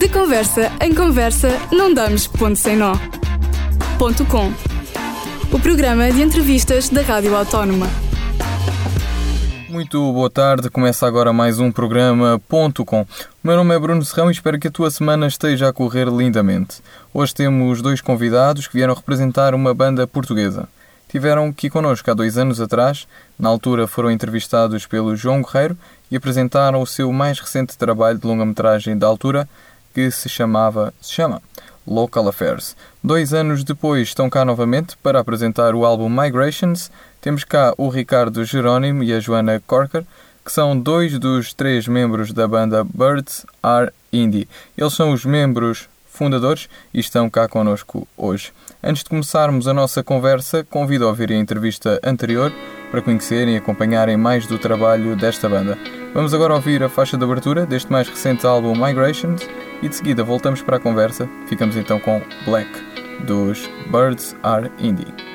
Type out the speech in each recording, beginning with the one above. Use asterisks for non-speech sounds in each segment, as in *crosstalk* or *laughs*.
De conversa em conversa, não damos ponto sem nó. Ponto com. O programa de entrevistas da Rádio Autónoma. Muito boa tarde, começa agora mais um programa Ponto Com. O meu nome é Bruno Serrão e espero que a tua semana esteja a correr lindamente. Hoje temos dois convidados que vieram representar uma banda portuguesa. Tiveram aqui connosco há dois anos atrás, na altura foram entrevistados pelo João Guerreiro e apresentaram o seu mais recente trabalho de longa-metragem da altura, que se chamava, se chama Local Affairs. Dois anos depois estão cá novamente para apresentar o álbum Migrations. Temos cá o Ricardo Jerónimo e a Joana Corker, que são dois dos três membros da banda Birds Are Indie. Eles são os membros fundadores e estão cá connosco hoje. Antes de começarmos a nossa conversa, convido a ouvir a entrevista anterior para conhecerem e acompanharem mais do trabalho desta banda. Vamos agora ouvir a faixa de abertura deste mais recente álbum Migrations e de seguida voltamos para a conversa. Ficamos então com Black, dos Birds Are Indie.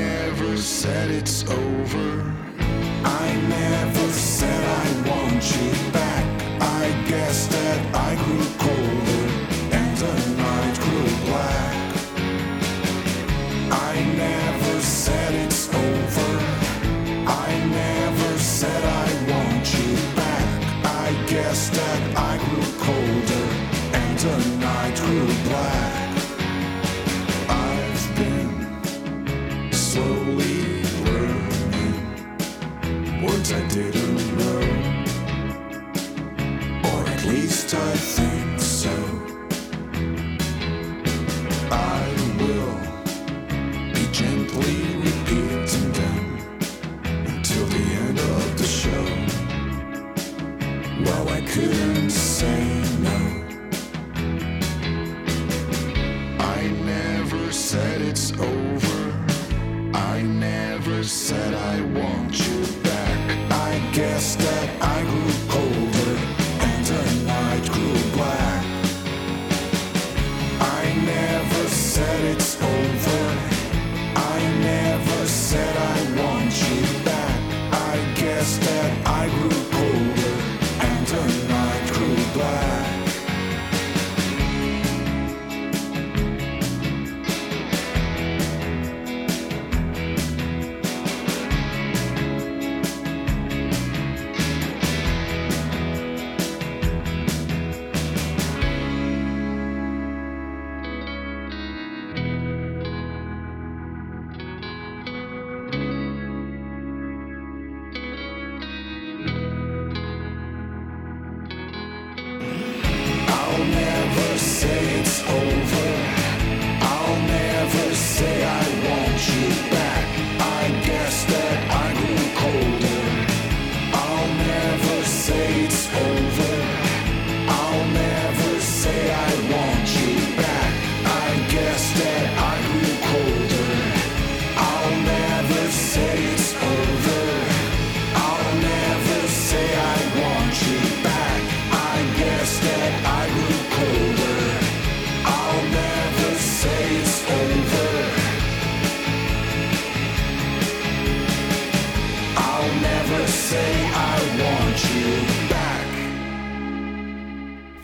Never said it's over. I never said I want you back. I guess that I grew show.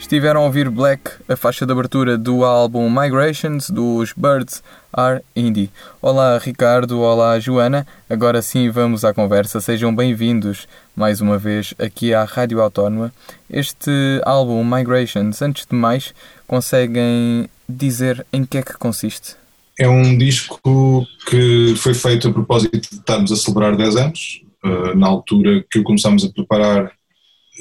Estiveram a ouvir Black, a faixa de abertura do álbum Migrations dos Birds Are Indie. Olá Ricardo, olá Joana. Agora sim vamos à conversa. Sejam bem-vindos mais uma vez aqui à Rádio Autónoma. Este álbum Migrations, antes de mais, conseguem dizer em que é que consiste? É um disco que foi feito a propósito de estarmos a celebrar 10 anos. Uh, na altura que o começámos a preparar,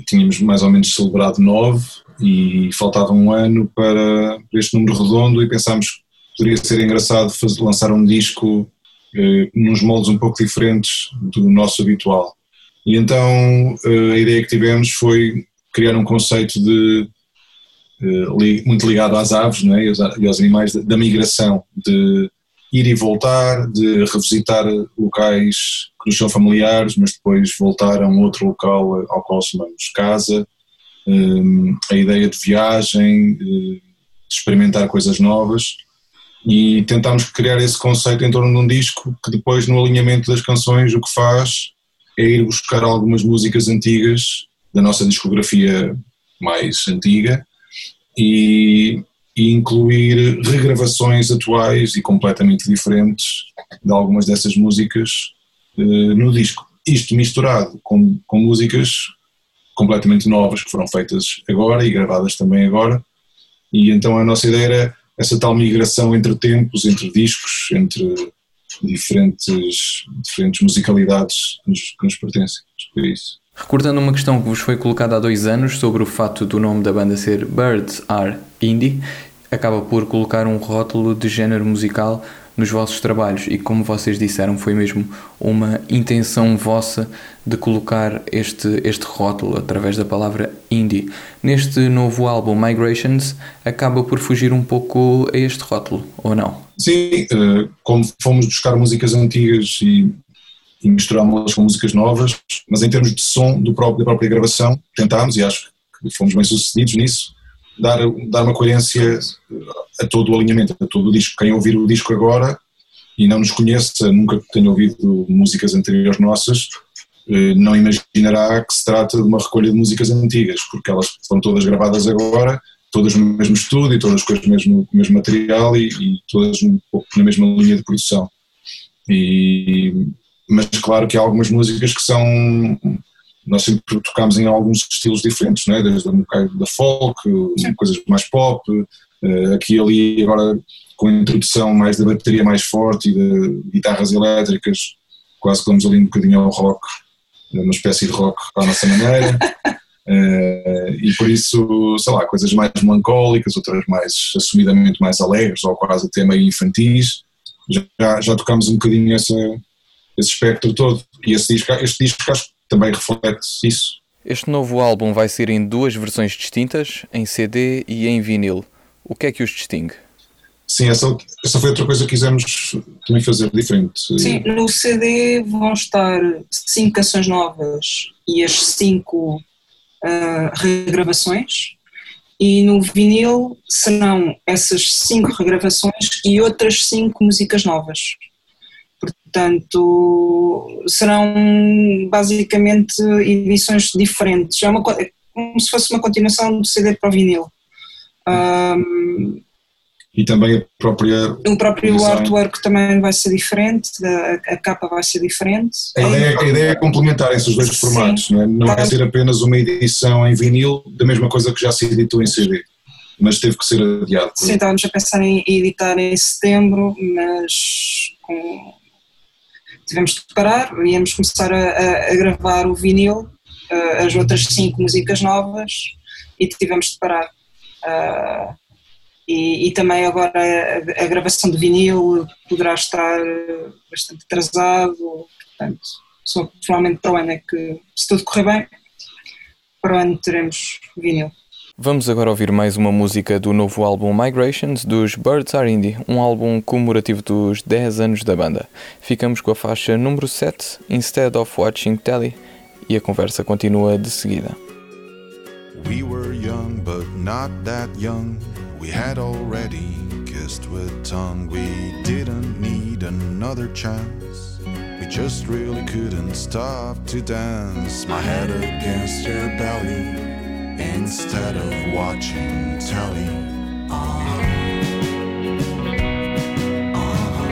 tínhamos mais ou menos celebrado 9 e faltava um ano para, este número redondo e pensámos que poderia ser engraçado fazer, lançar um disco eh, nos moldes um pouco diferentes do nosso habitual. E então eh, a ideia que tivemos foi criar um conceito de muito ligado às aves não é? e, aos, animais, da migração, de ir e voltar, de revisitar locais que nos são familiares, mas depois voltar a um outro local ao qual chamamos casa, a ideia de viagem, de experimentar coisas novas e tentámos criar esse conceito em torno de um disco que depois no alinhamento das canções o que faz é ir buscar algumas músicas antigas da nossa discografia mais antiga e, e incluir regravações atuais e completamente diferentes de algumas dessas músicas uh, no disco. Isto misturado com, com músicas completamente novas que foram feitas agora e gravadas também agora. E então a nossa ideia era essa tal migração entre tempos, entre discos, entre diferentes, diferentes musicalidades que nos, que nos pertencem. É isso. Recordando uma questão que vos foi colocada há dois anos sobre o fato do nome da banda ser Birds Are Indie, acaba por colocar um rótulo de género musical nos vossos trabalhos e como vocês disseram foi mesmo uma intenção vossa de colocar este, este rótulo através da palavra indie. Neste novo álbum Migrations acaba por fugir um pouco a este rótulo, ou não? Sim, eh, como fomos buscar músicas antigas e, e misturámos-las com músicas novas, mas em termos de som do próprio, da própria gravação tentámos e acho que fomos bem sucedidos nisso, dar, dar uma coerência a todo o alinhamento, a todo o disco. Quem ouvir o disco agora e não nos conheça, nunca tenha ouvido músicas anteriores nossas, eh, não imaginará que se trata de uma recolha de músicas antigas, porque elas foram todas gravadas agora, todas no mesmo estúdio, todas com o mesmo, mesmo material e, e, todas um pouco na mesma linha de produção. E, mas claro que há algumas músicas que são nós sempre tocámos em alguns estilos diferentes, não é? desde um bocado da folk, Sim. coisas mais pop, eh, aqui e ali agora com a introdução mais da bateria mais forte e de guitarras elétricas, quase que vamos ali um bocadinho ao rock, uma espécie de rock à nossa maneira. Uh, *laughs* e por isso, sei lá, coisas mais melancólicas, outras mais assumidamente mais alegres ou quase até meio infantis, já, já tocamos um bocadinho essa, esse espectro todo. E esse disco, este disco acho que também reflete isso. Este novo álbum vai ser em duas versões distintas, em CD e em vinil. O que é que os distingue? Sim, essa, essa foi outra coisa que quisemos também fazer diferente. Sim, no CD vão estar cinco canções novas e as cinco uh, regravações, e no vinil serão essas cinco regravações e outras cinco músicas novas. Portanto, serão basicamente edições diferentes. É uma, é como se fosse uma continuação do CD para o vinil. Um, e também a própria. O próprio design. artwork também vai ser diferente, a, capa vai ser diferente. A ideia, a ideia é complementar esses dois formatos, não é? Não vai ser apenas uma edição em vinil da mesma coisa que já se editou em CD, mas teve que ser adiado. Sim, estávamos a pensar em editar em setembro, mas com... tivemos de parar, íamos começar a, a gravar o vinil, as outras cinco músicas novas, e tivemos de parar. Uh, e, e, também agora a, a, gravação de vinil poderá estar bastante atrasado, portanto, só provavelmente para o ano é que, se tudo correr bem, para o ano teremos vinil. Vamos agora ouvir mais uma música do novo álbum Migrations dos Birds Are Indie, um álbum comemorativo dos 10 anos da banda. Ficamos com a faixa número 7, Instead of Watching Telly, e a conversa continua de seguida. We were young, but not that young. We had already kissed with tongue. We didn't need another chance. We just really couldn't stop to dance. My head against your belly instead of watching telly. Uh-huh. Uh-huh.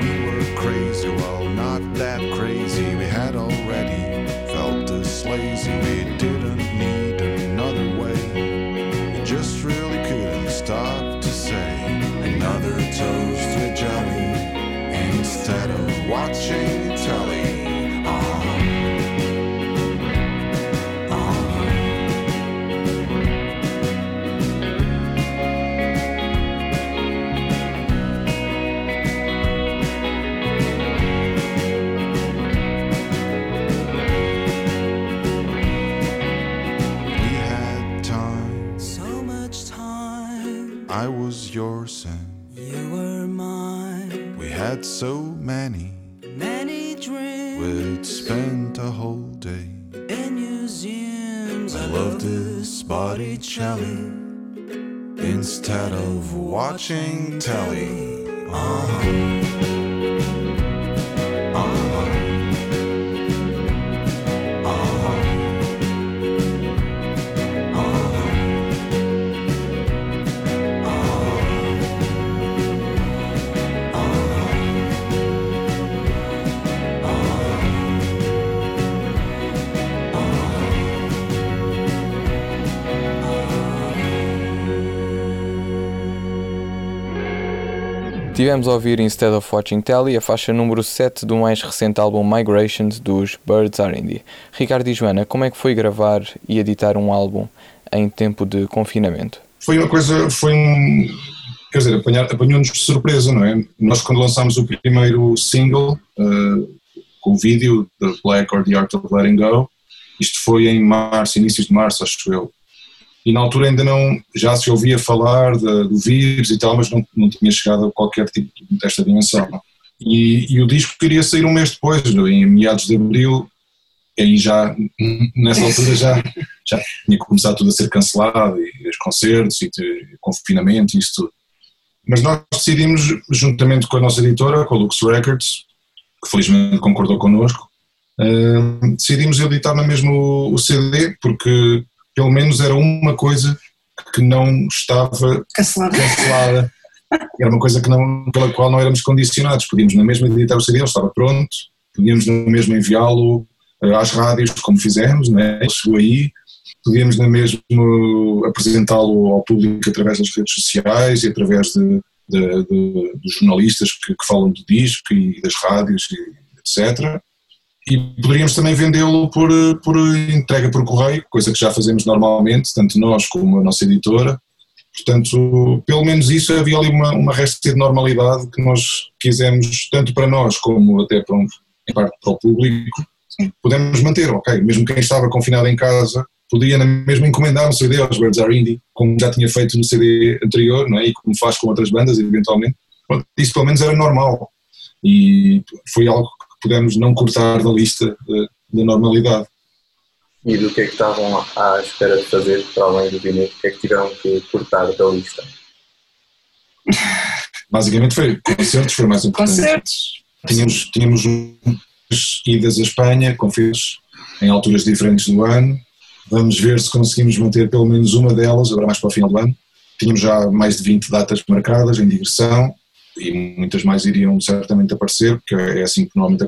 We were crazy, well, not that crazy. We had already felt this lazy. We didn't need another just really couldn't stop to say another toast with jelly instead of watching Instead of watching telly. Uh-huh. Tivemos a ouvir Instead of Watching Telly a faixa número 7 do mais recente álbum Migrations dos Birds Indie. Ricardo e Joana, como é que foi gravar e editar um álbum em tempo de confinamento? Foi uma coisa, foi um, quer dizer, apanhou-nos de surpresa, não é? Nós quando lançámos o primeiro single, uh, com o vídeo, The Black or the Art of Letting Go, isto foi em março, inícios de março, acho eu e na altura ainda não, já se ouvia falar de, do vírus e tal, mas não, não tinha chegado a qualquer tipo desta dimensão. E, e, o disco queria sair um mês depois, em meados de abril, aí já, nessa altura já, já tinha começado tudo a ser cancelado, e os concertos, e confinamento, e isso tudo. Mas nós decidimos, juntamente com a nossa editora, com a Lux Records, que felizmente concordou connosco, uh, decidimos editar na mesmo o CD, porque pelo menos era uma coisa que não estava cancelada. cancelada. Era uma coisa que não, pela qual não éramos condicionados. Podíamos na mesma editar o CD, ele estava pronto, podíamos na mesma enviá-lo eh, às rádios, como fizemos, né? ele chegou aí, podíamos na mesma apresentá-lo ao público através das redes sociais e através de, de, de, dos jornalistas que, que, falam do disco e das rádios, e etc e poderíamos também vendê-lo por, por entrega por correio, coisa que já fazemos normalmente, tanto nós como a nossa editora. Portanto, pelo menos isso havia ali uma, uma resta de normalidade que nós quisemos, tanto para nós como até para, um, em parte para o público, podemos manter, ok, mesmo quem estava confinado em casa podia mesmo encomendar um CD aos Birds Are Indie, como já tinha feito no CD anterior, não é? e como faz com outras bandas eventualmente. Isso pelo menos era normal e foi algo pudemos não cortar da lista da normalidade. E do que é que estavam à espera de fazer para além do vinil? O que é que tiveram que cortar da lista? Basicamente foi concertos, foi mais importante. Concertos. Tínhamos, tínhamos idas à Espanha, com filhos em alturas diferentes do ano. Vamos ver se conseguimos manter pelo menos uma delas, agora mais para o final do ano. Tínhamos já mais de 20 datas marcadas em digressão e muitas mais iriam certamente aparecer, porque é assim que normalmente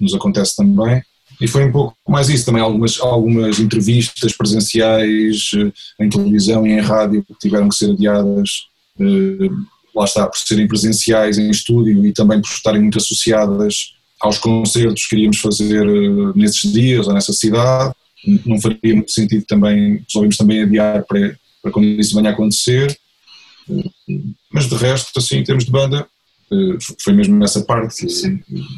nos acontece também. E foi um pouco mais isso também, algumas, algumas entrevistas presenciais eh, em televisão e em rádio que tiveram que ser adiadas, eh, lá está, por serem presenciais em estúdio e também por estarem muito associadas aos concertos que queríamos fazer eh, nesses dias ou nessa cidade. Não faria muito sentido também, resolvemos também adiar para, para quando isso venha a acontecer mas de resto, assim, em termos de banda, eh, foi mesmo nessa parte.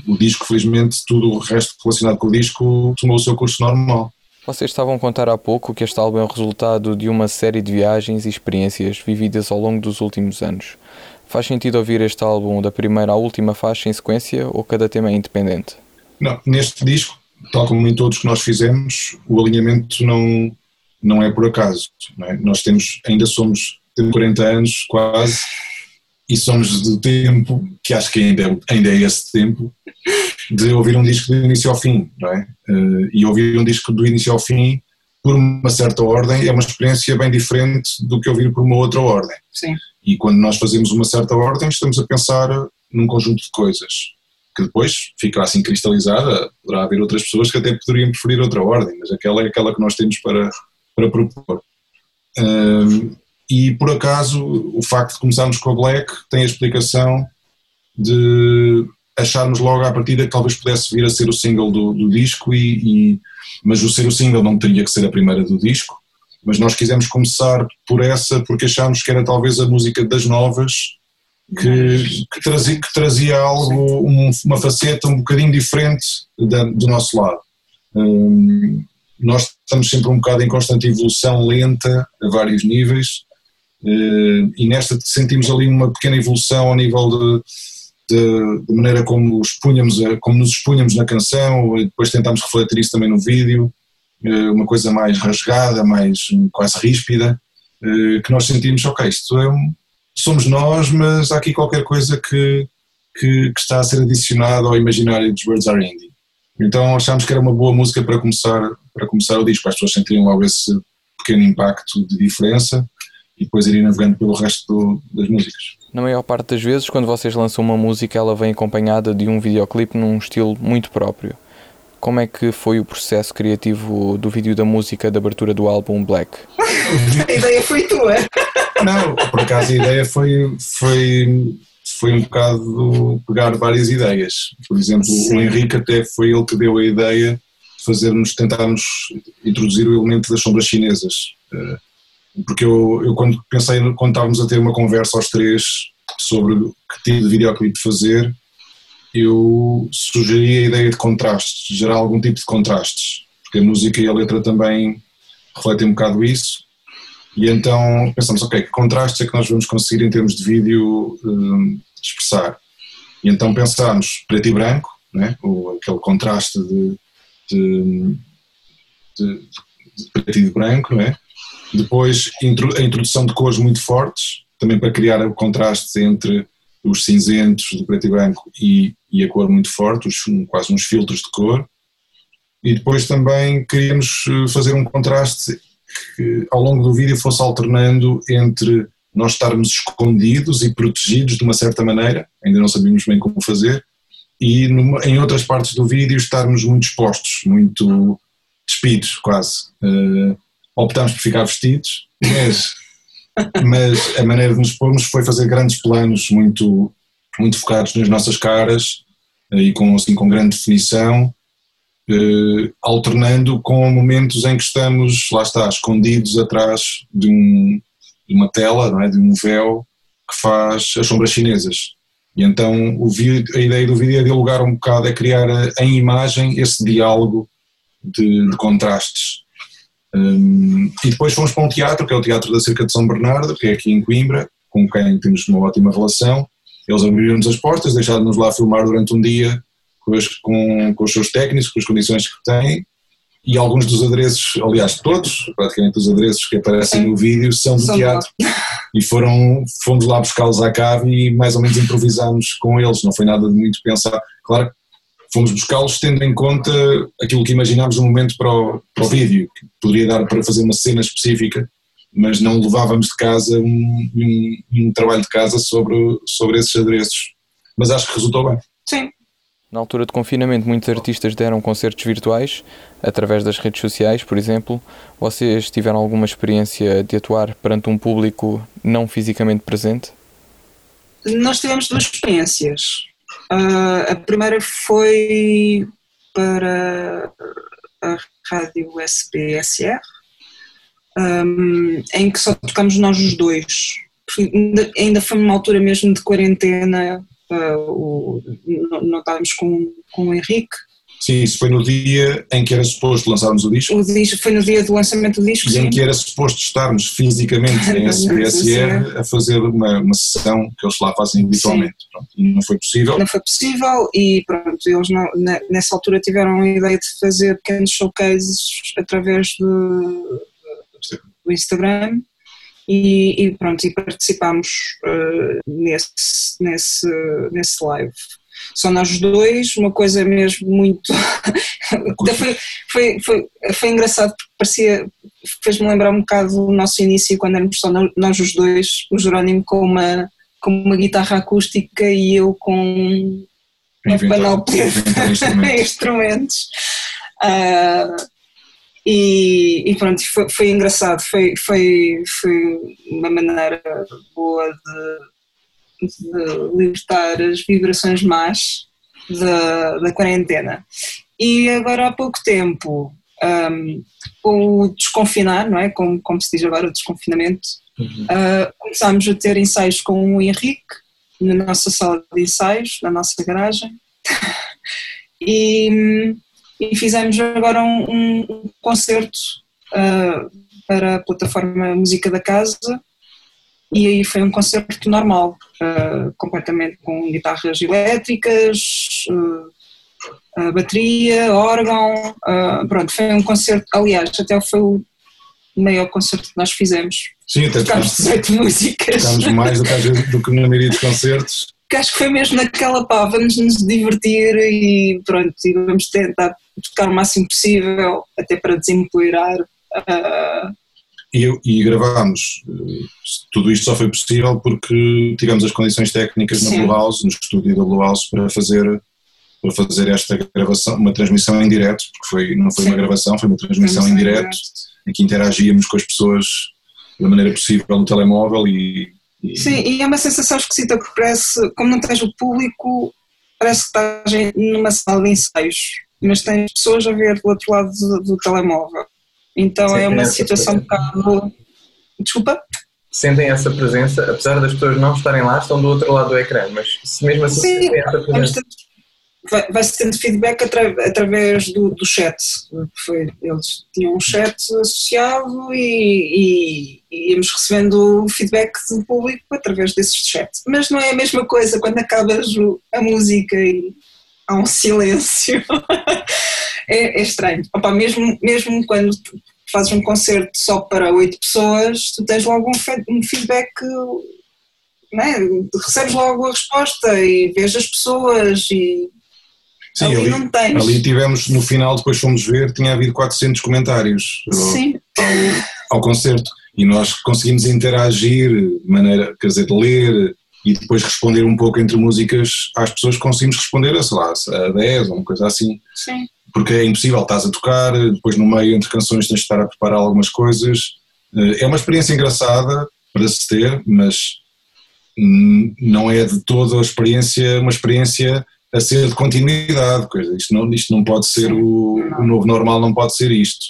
O disco, felizmente, tudo o resto relacionado com o disco tomou o seu curso normal. Vocês estavam a contar há pouco que este álbum é o resultado de uma série de viagens e experiências vividas ao longo dos últimos anos. Faz sentido ouvir este álbum da primeira à última faixa em sequência ou cada tema é independente? Não, neste disco, tal como em todos que nós fizemos, o alinhamento não, não é por acaso. É? Nós temos, ainda somos temos 40 anos quase, e somos do tempo, que acho que ainda é, ainda é esse tempo, de ouvir um disco do início ao fim, não é? Uh, e ouvir um disco do início ao fim por uma certa ordem é uma experiência bem diferente do que ouvir por uma outra ordem. Sim. E quando nós fazemos uma certa ordem, estamos a pensar num conjunto de coisas que depois fica assim cristalizada. Poderá haver outras pessoas que até poderiam preferir outra ordem, mas aquela é aquela que nós temos para, para propor. Uh, e por acaso o facto de começarmos com a Black tem a explicação de acharmos logo à partida que talvez pudesse vir a ser o single do, do disco, e, e, mas o ser o single não teria que ser a primeira do disco. Mas nós quisemos começar por essa porque achámos que era talvez a música das novas que, que, trazia, que trazia algo, um, uma faceta um bocadinho diferente da, do nosso lado. Hum, nós estamos sempre um bocado em constante evolução lenta, a vários níveis, e nesta sentimos ali uma pequena evolução ao nível de, de, de maneira como, expunhamos, a- como nos expunhamos na canção, e depois tentámos refletir isso também no vídeo, eh, uma coisa mais rasgada, mais hum, quase ríspida, eh, que nós sentimos, ok, isto é um, somos nós, mas há aqui qualquer coisa que, que, que está a ser adicionado ao imaginário dos Birds Are Indie. Então achámos que era uma boa música para começar, para começar o disco, as pessoas sentirem logo esse pequeno impacto de diferença e depois irem navegando pelo resto do- das músicas. Na maior parte das vezes, quando vocês lançam uma música, ela vem acompanhada de um videoclipe num estilo muito próprio. Como é que foi o processo criativo do vídeo da música de abertura do álbum Black? *laughs* A ideia foi tua. Não, por acaso a ideia foi, foi, foi um bocado pegar várias ideias. Por exemplo, Sim. o Henrique até foi ele que deu a ideia de fazermos, tentarmos introduzir o elemento das sombras chinesas. Porque eu, eu quando pensei, quando estávamos a ter uma conversa aos três sobre que tipo de videoclipe fazer, eu sugeri a ideia de contrastes, gerar algum tipo de contrastes, porque a música e a letra também refletem um bocado isso. E então pensamos, ok, que contrastes é que nós vamos conseguir em termos de vídeo hum, expressar? E então pensámos preto e branco, né? o, aquele contraste de, de, de- de preto e branco, né? Depois a introdução de cores muito fortes, também para criar o contraste entre os cinzentos do preto e branco e, e a cor muito forte, os, quase uns filtros de cor. E depois também queríamos eh, fazer um contraste que ao longo do vídeo fosse alternando entre nós estarmos escondidos e protegidos de uma certa maneira, ainda não sabíamos bem como fazer, e numa- em outras partes do vídeo estarmos muito expostos, muito despidos quase. Eh, optámos por ficar vestidos, mas, mas a maneira de nos pormos foi fazer grandes planos muito, muito focados nas nossas caras eh, e com, assim, com grande definição, eh, alternando com momentos em que estamos, lá está, escondidos atrás de, um, de uma tela, não é? de um véu que faz as sombras chinesas. E então o vídeo, a ideia do vídeo é dialogar um bocado, é criar eh, em imagem esse diálogo de, de contrastes. E depois fomos para um teatro, que é o Teatro da Cerca de São Bernardo, que é aqui em Coimbra, com quem temos uma ótima relação. Eles abriram-nos as portas, deixaram-nos lá filmar durante um dia com, as- com- com os seus técnicos, com as condições que têm, e alguns dos adereços, aliás todos, praticamente os adereços que aparecem no vídeo são do São teatro. E foram, fomos lá buscá-los à cave e mais ou menos improvisámos com eles, não foi nada de muito pensar. Claro fomos buscá-los tendo em conta aquilo que imaginámos no momento para o, para o vídeo, que poderia dar para fazer uma cena específica, mas não levávamos de casa um, um- um trabalho de casa sobre, sobre esses adereços. Mas acho que resultou bem. Sim. Na altura de confinamento, muitos artistas deram concertos virtuais, através das redes sociais, por exemplo. Vocês tiveram alguma experiência de atuar perante um público não fisicamente presente? Nós tivemos duas experiências. Ah, a primeira foi para a rádio SPSR, ahm, em que só tocamos nós os dois. Ainda, ainda foi numa altura mesmo de quarentena, ah, o- não, não estávamos com, com o Henrique. Sim, isso foi no dia em que era suposto lançarmos o disco O disco foi no dia do lançamento do disco. e em sim. que era suposto estarmos fisicamente *laughs* em SPSR a fazer uma, uma sessão que eles lá fazem habitualmente. Pronto, não foi possível. não foi possível e pronto, eles não- ne- nessa altura tiveram a ideia de fazer pequenos showcases através do, do Instagram e, e pronto, e participámos eh, nesse, nesse, nesse live. Só nós os dois, uma coisa mesmo muito. *laughs* Foi, foi, foi, foi engraçado porque parecia. fez-me lembrar um bocado o nosso início quando éramos só nós os dois, o Jerónimo com uma, com uma guitarra acústica e eu com uma panóplia de *laughs* instrumentos. Ah, e, e pronto, foi, foi engraçado, foi, foi, foi uma maneira boa de, de libertar as vibrações más da, da quarentena. E agora há pouco tempo, ahm, com o desconfinar, não é? Como, como se diz agora, o desconfinamento, ah, começámos a ter ensaios com o Henrique na nossa sala de ensaios, na nossa garagem. *laughs* e, e fizemos agora um, um concerto ah, para a plataforma Música da Casa e aí foi um concerto normal, uh, completamente com guitarras elétricas, uh, bateria, órgão, uh, pronto, foi um concerto, aliás, até foi o maior concerto que nós fizemos. Sim, até Tocámos 18 músicas. Tocámos mais do que, na maioria dos concertos. Que acho que foi mesmo naquela pá, vamos nos divertir e pronto, e vamos tentar tocar o máximo possível, até para desempoeirar. E, e gravámos. Tudo isto só foi possível porque tivemos as condições técnicas na Sim. Blue House, no estúdio da Blue House, para fazer, para fazer esta gravação, uma transmissão em direto, porque foi, não foi Sim. uma gravação, foi uma transmissão em Transmissão em direto, em que interagíamos com as pessoas da maneira possível no telemóvel e. e- Sim, e é uma sensação esquisita porque parece, como não tens o público, parece que estás numa sala de ensaios, mas tens pessoas a ver do outro lado do, do telemóvel. Então Sim, é uma situação um bocado. Desculpa? Sentem essa presença, apesar das pessoas não estarem lá, estão do outro lado do ecrã, mas se mesmo assim Sim, sentem essa presença. vai- vai-se tendo feedback atra- através do, do chat. Foi, eles tinham um chat associado e, e- e íamos recebendo o feedback do público através desse chat. Mas não é a mesma coisa quando acabas a música e há um *laughs* silêncio. É, é estranho. Opa, mesmo, mesmo quando fazes um concerto só para oito pessoas, tu tens logo um, um feedback não é? recebes logo a resposta e vês as pessoas e Sim, ali, ali, não tens. ali tivemos, no final, depois fomos ver, tinha havido 400 comentários ao- ao, ao concerto e nós conseguimos interagir de maneira, quer dizer, de ler e depois responder um pouco entre músicas às pessoas que conseguimos responder a, sei lá, a 10 ou uma coisa assim. sim. Porque é impossível, estás a tocar, depois no meio entre canções tens de estar a preparar algumas coisas. Eh, É uma experiência engraçada para se ter, mas não é de toda a experiência uma experiência a ser de continuidade. Coisa. Isto, não, isto não pode ser o, o novo normal, não pode ser isto.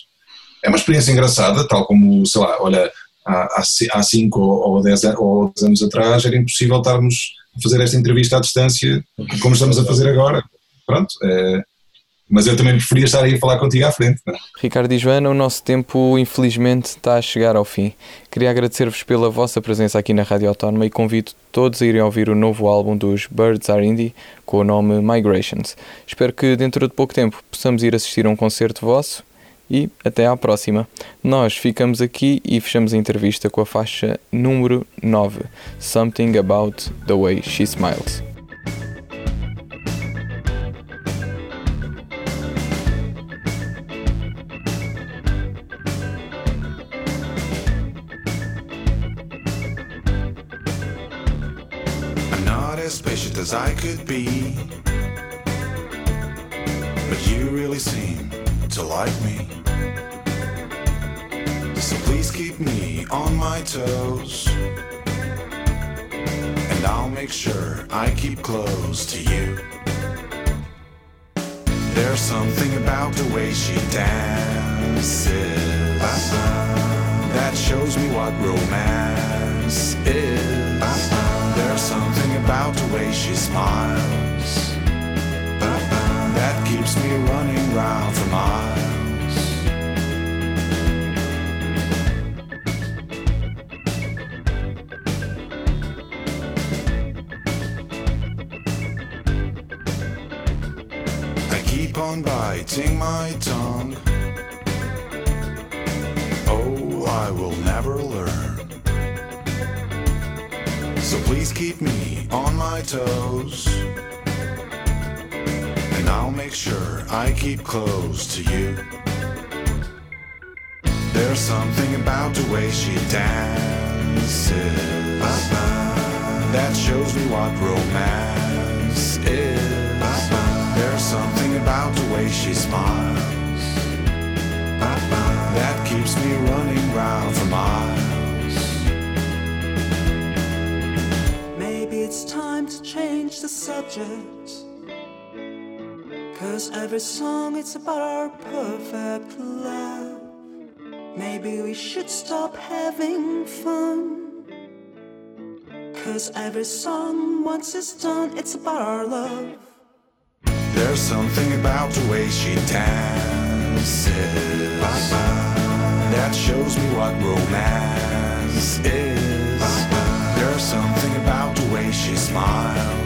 É uma experiência engraçada, tal como, sei lá, olha, há, há ci- há cinco ou ou dez, ou dez anos atrás era impossível estarmos a fazer esta entrevista à distância como estamos a fazer agora. Pronto, é, mas eu também preferia estar aí a falar contigo à frente. é? Ricardo e Joana, o nosso tempo infelizmente está a chegar ao fim. Queria agradecer-vos pela vossa presença aqui na Rádio Autónoma e convido todos a irem ouvir o novo álbum dos Birds Are Indie com o nome Migrations. Espero que dentro de pouco tempo possamos ir assistir a um concerto vosso e até à próxima. Nós ficamos aqui e fechamos a entrevista com a faixa número 9, Something About the Way She Smiles. As I could be. But you really seem to like me. So please keep me on my toes. And I'll make sure I keep close to you. There's something about the way she dances that shows me what romance is. About the way she smiles that keeps me running round for miles. I keep on biting my tongue. Oh, I will never learn. Please keep me on my toes. And I'll make sure I keep close to you. There's something about the way she dances that shows me what romance is. There's something about the way she smiles that keeps me running round for miles. It's time to change the subject. Cause every song it's about our perfect love. Maybe we should stop having fun. Cause every song, once it's done, it's about our love. There's something about the way she dances that shows me what romance is. smile.